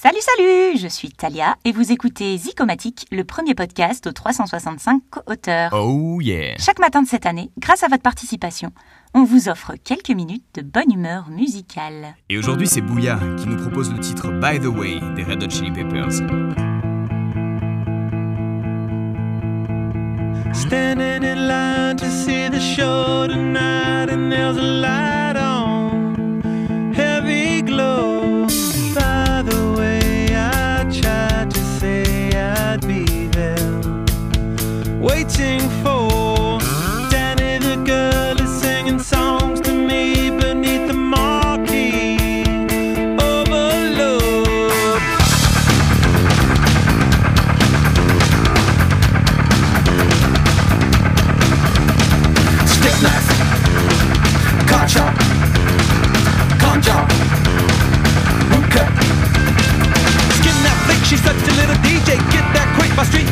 Salut, salut Je suis Talia et vous écoutez Zicomatique, le premier podcast aux 365 co-auteurs. Oh yeah Chaque matin de cette année, grâce à votre participation, on vous offre quelques minutes de bonne humeur musicale. Et aujourd'hui, c'est Bouya qui nous propose le titre By the Way des Red Hot Chili Peppers. Standing in line to see the show tonight, and there's a light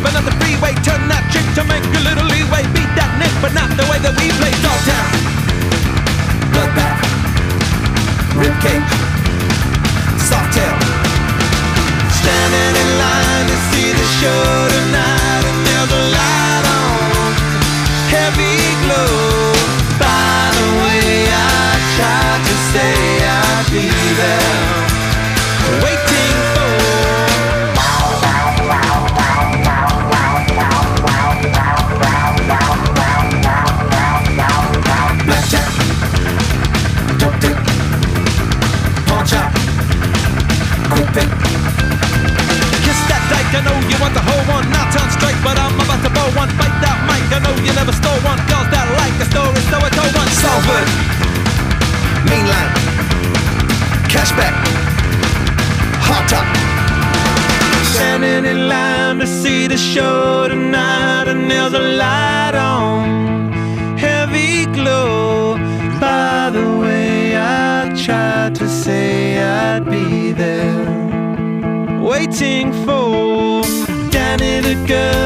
but not the freeway. Turn that trick to make a little leeway. Beat that nick, but not the way that we play. Dog town, bloodbath, rib pawn chop. Kiss that dyke, I know you want the whole one. Not turn straight, but I'm about to blow one. Bite that mic, I know you never stole one. Girls that like the story, so I told one. Salford, mainline, cashback, hot top. Standing in line to see the show tonight, and there's a light on, waiting for. Danny the girl